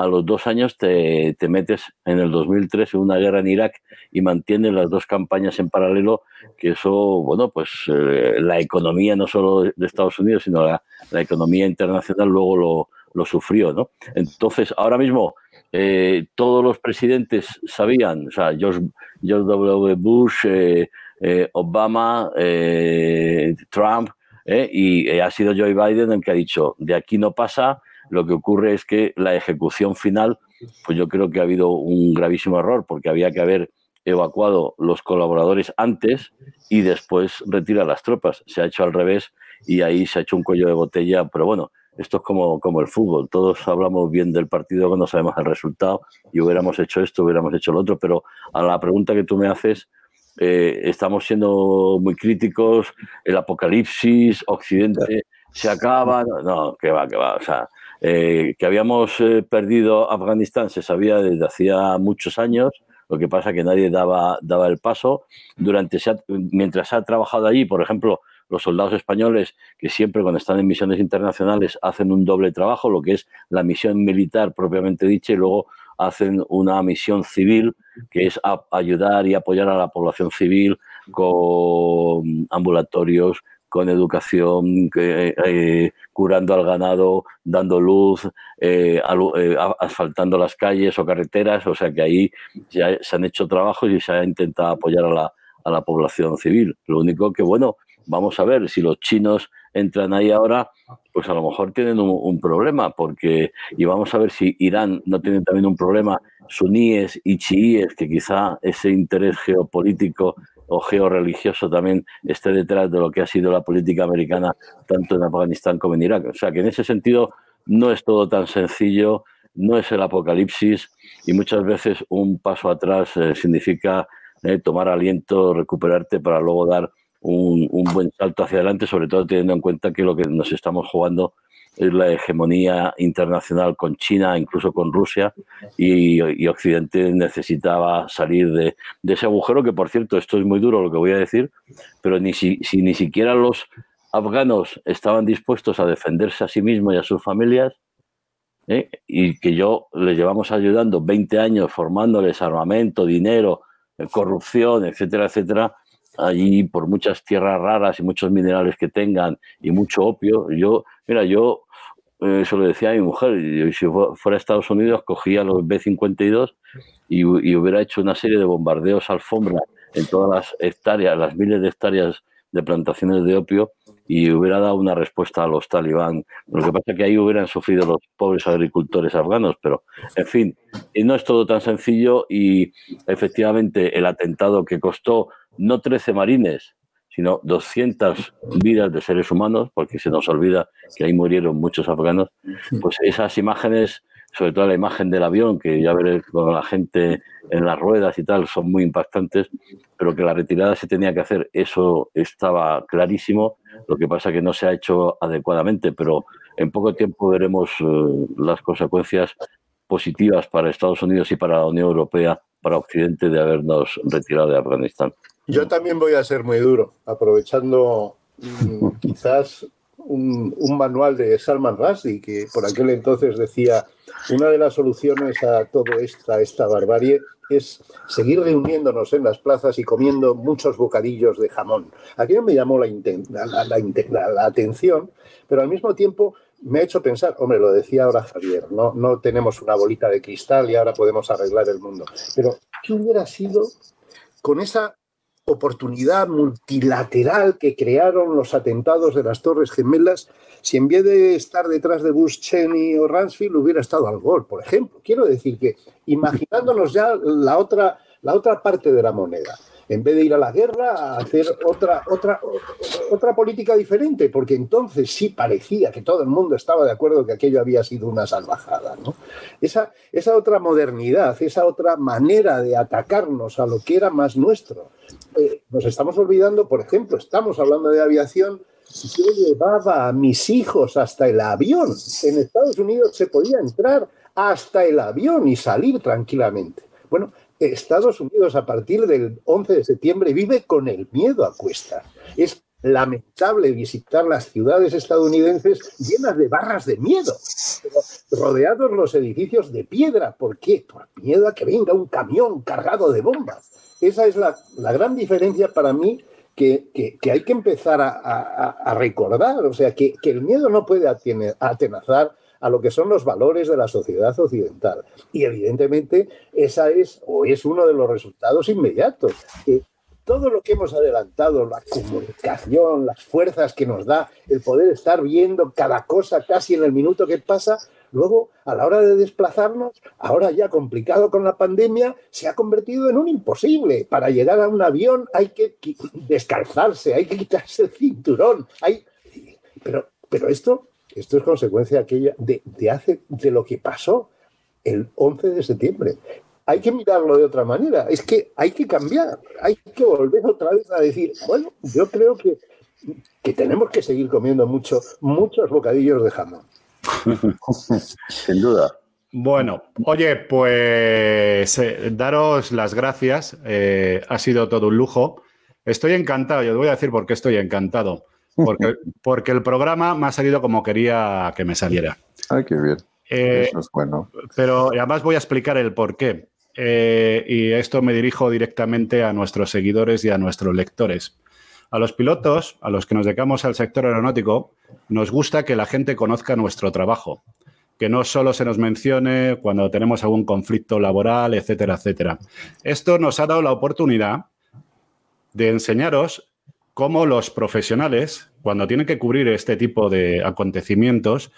Speaker 2: a los dos años te, metes en el 2003 en una guerra en Irak y mantienes las dos campañas en paralelo, que eso, bueno, pues eh, la economía no solo de Estados Unidos, sino la, economía internacional luego lo, sufrió, ¿no? Entonces, ahora mismo eh, todos los presidentes sabían, o sea, George, W. Bush, eh, Obama, Trump, y ha sido Joe Biden el que ha dicho, de aquí no pasa, lo que ocurre es que la ejecución final, pues yo creo que ha habido un gravísimo error, porque había que haber evacuado los colaboradores antes y después retirar las tropas. Se ha hecho al revés y ahí se ha hecho un cuello de botella, pero bueno, esto es como, como el fútbol. Todos hablamos bien del partido cuando sabemos el resultado y hubiéramos hecho esto, hubiéramos hecho lo otro, pero a la pregunta que tú me haces, eh, estamos siendo muy críticos, el apocalipsis, Occidente se acaba, no, que va, que va, o sea, eh, que habíamos eh, perdido Afganistán se sabía desde hacía muchos años, lo que pasa que nadie daba, daba el paso. Durante mientras se ha trabajado allí, por ejemplo, los soldados españoles, que siempre cuando están en misiones internacionales hacen un doble trabajo, lo que es la misión militar propiamente dicha, y luego hacen una misión civil, que es ayudar y apoyar a la población civil con ambulatorios, con educación, eh, curando al ganado, dando luz, eh, eh, asfaltando las calles o carreteras, o sea que ahí ya se han hecho trabajos y se ha intentado apoyar a la, a la población civil. Lo único que, bueno, vamos a ver, si los chinos entran ahí ahora, pues a lo mejor tienen un, un, problema, porque, y vamos a ver si Irán no tiene también un problema, suníes y chiíes, que quizá ese interés geopolítico o georreligioso también esté detrás de lo que ha sido la política americana tanto en Afganistán como en Irak. O sea que en ese sentido no es todo tan sencillo, no es el apocalipsis y muchas veces un paso atrás eh, significa eh, tomar aliento, recuperarte para luego dar un, buen salto hacia adelante, sobre todo teniendo en cuenta que lo que nos estamos jugando la hegemonía internacional con China, incluso con Rusia, y, Occidente necesitaba salir de, ese agujero, que por cierto, esto es muy duro lo que voy a decir, pero ni si, ni siquiera los afganos estaban dispuestos a defenderse a sí mismos y a sus familias, ¿eh? y que yo les llevamos ayudando 20 años formándoles armamento, dinero, corrupción, etcétera, etcétera, allí por muchas tierras raras y muchos minerales que tengan y mucho opio. Yo, mira, yo eh, eso lo decía a mi mujer, si fuera a Estados Unidos cogía los B-52 y, hubiera hecho una serie de bombardeos alfombra en todas las hectáreas, las miles de hectáreas de plantaciones de opio y hubiera dado una respuesta a los talibán. Lo que pasa es que ahí hubieran sufrido los pobres agricultores afganos, pero en fin, no es todo tan sencillo y efectivamente el atentado que costó no 13 marines, sino 200 vidas de seres humanos, porque se nos olvida que ahí murieron muchos afganos, pues esas imágenes, sobre todo la imagen del avión, que ya veré con la gente en las ruedas y tal, son muy impactantes, pero que la retirada se tenía que hacer, eso estaba clarísimo, lo que pasa que no se ha hecho adecuadamente, pero en poco tiempo veremos eh, las consecuencias positivas para Estados Unidos y para la Unión Europea, para Occidente, de habernos retirado de Afganistán.
Speaker 4: Yo también voy a ser muy duro, aprovechando mm, quizás un, manual de Salman Rushdie, que por aquel entonces decía, una de las soluciones a todo esta, esta barbarie es seguir reuniéndonos en las plazas y comiendo muchos bocadillos de jamón. Aquello me llamó la, la, atención, pero al mismo tiempo me ha hecho pensar, hombre, lo decía ahora Javier, no, no tenemos una bolita de cristal y ahora podemos arreglar el mundo, pero ¿qué hubiera sido con esa oportunidad multilateral que crearon los atentados de las Torres Gemelas si en vez de estar detrás de Bush, Cheney o Ransfield hubiera estado al gol, por ejemplo. Quiero decir que imaginándonos ya la otra, la otra parte de la moneda en vez de ir a la guerra, a hacer otra, otra, otra política diferente, porque entonces sí parecía que todo el mundo estaba de acuerdo que aquello había sido una salvajada. ¿no? Esa, esa otra modernidad, esa otra manera de atacarnos a lo que era más nuestro. Eh, nos estamos olvidando, por ejemplo, estamos hablando de aviación, yo llevaba a mis hijos hasta el avión. En Estados Unidos se podía entrar hasta el avión y salir tranquilamente. Bueno, Estados Unidos a partir del 11 de septiembre vive con el miedo a cuesta. Es lamentable visitar las ciudades estadounidenses llenas de barras de miedo, rodeados los edificios de piedra. ¿Por qué? Por miedo a que venga un camión cargado de bombas. Esa es la, gran diferencia para mí que, hay que empezar a, recordar. O sea, que, que, el miedo no puede atenazar a lo que son los valores de la sociedad occidental. Y evidentemente esa es o es uno de los resultados inmediatos. Que todo lo que hemos adelantado, la comunicación, las fuerzas que nos da el poder estar viendo cada cosa casi en el minuto que pasa, luego a la hora de desplazarnos, ahora ya complicado con la pandemia, se ha convertido en un imposible. Para llegar a un avión hay que descalzarse, hay que quitarse el cinturón, hay... Pero, pero esto esto es consecuencia aquella de, hace, de lo que pasó el 11 de septiembre. Hay que mirarlo de otra manera. Es que hay que cambiar. Hay que volver otra vez a decir, bueno, yo creo que, que tenemos que seguir comiendo mucho, muchos bocadillos de jamón.
Speaker 2: Sin duda.
Speaker 1: Bueno, oye, pues eh, daros las gracias. Eh, ha sido todo un lujo. Estoy encantado, yo os voy a decir por qué estoy encantado. Porque, porque el programa me ha salido como quería que me saliera.
Speaker 3: Ay, qué bien. Eh, Eso es bueno.
Speaker 1: Pero además voy a explicar el por qué. Y esto me dirijo directamente a nuestros seguidores y a nuestros lectores. A los pilotos, a los que nos dedicamos al sector aeronáutico, nos gusta que la gente conozca nuestro trabajo, que no solo se nos mencione cuando tenemos algún conflicto laboral, etcétera, etcétera. Esto nos ha dado la oportunidad de enseñaros cómo los profesionales, cuando tienen que cubrir este tipo de acontecimientos,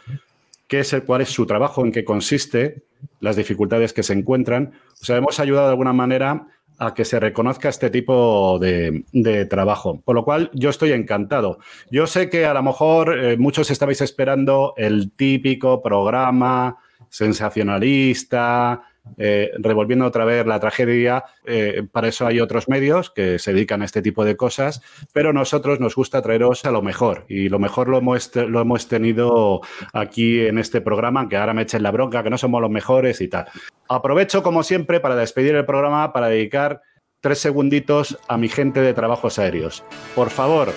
Speaker 1: qué es el, cuál es su trabajo, en qué consiste, las dificultades que se encuentran. O sea, hemos ayudado de alguna manera a que se reconozca este tipo de, trabajo. Por lo cual, yo estoy encantado. Yo sé que a lo mejor eh, muchos estabais esperando el típico programa sensacionalista, eh, revolviendo otra vez la tragedia. Eh, para eso hay otros medios que se dedican a este tipo de cosas, pero nosotros nos gusta traeros a lo mejor y lo mejor lo hemos, tenido aquí en este programa, que ahora me echen la bronca, que no somos los mejores y tal. Aprovecho, como siempre, para despedir el programa, para dedicar tres segunditos a mi gente de trabajos aéreos. Por favor,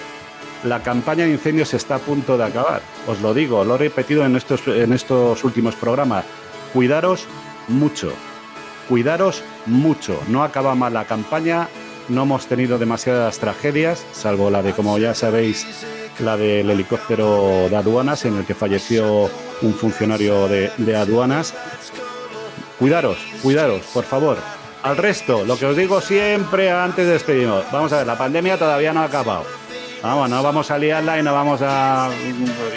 Speaker 1: la campaña de incendios está a punto de acabar. Os lo digo, lo he repetido en estos, en estos últimos programas. Cuidaros mucho. Cuidaros mucho. No acaba mal la campaña, no hemos tenido demasiadas tragedias, salvo la de, como ya sabéis, la del helicóptero de aduanas en el que falleció un funcionario de, aduanas. Cuidaros, cuidaros, por favor. Al resto, lo que os digo siempre antes de despedirnos. Vamos a ver, la pandemia todavía no ha acabado. Vamos, no vamos a liarla y no vamos a.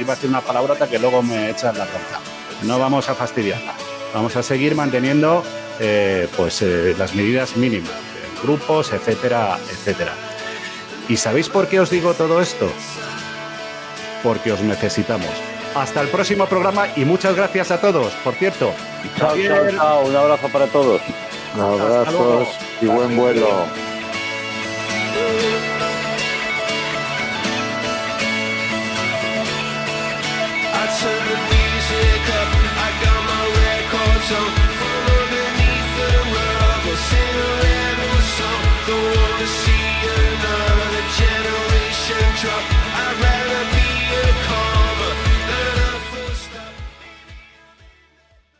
Speaker 1: Iba a decir una palabrota que luego me echan la bronca. No vamos a fastidiarla. Vamos a seguir manteniendo eh, pues, eh, las medidas mínimas, grupos, etcétera, etcétera. ¿Y sabéis por qué os digo todo esto? Porque os necesitamos. Hasta el próximo programa y muchas gracias a todos. Por cierto,
Speaker 2: chao, chao, chao. Un abrazo para todos.
Speaker 5: Abrazos y buen vuelo.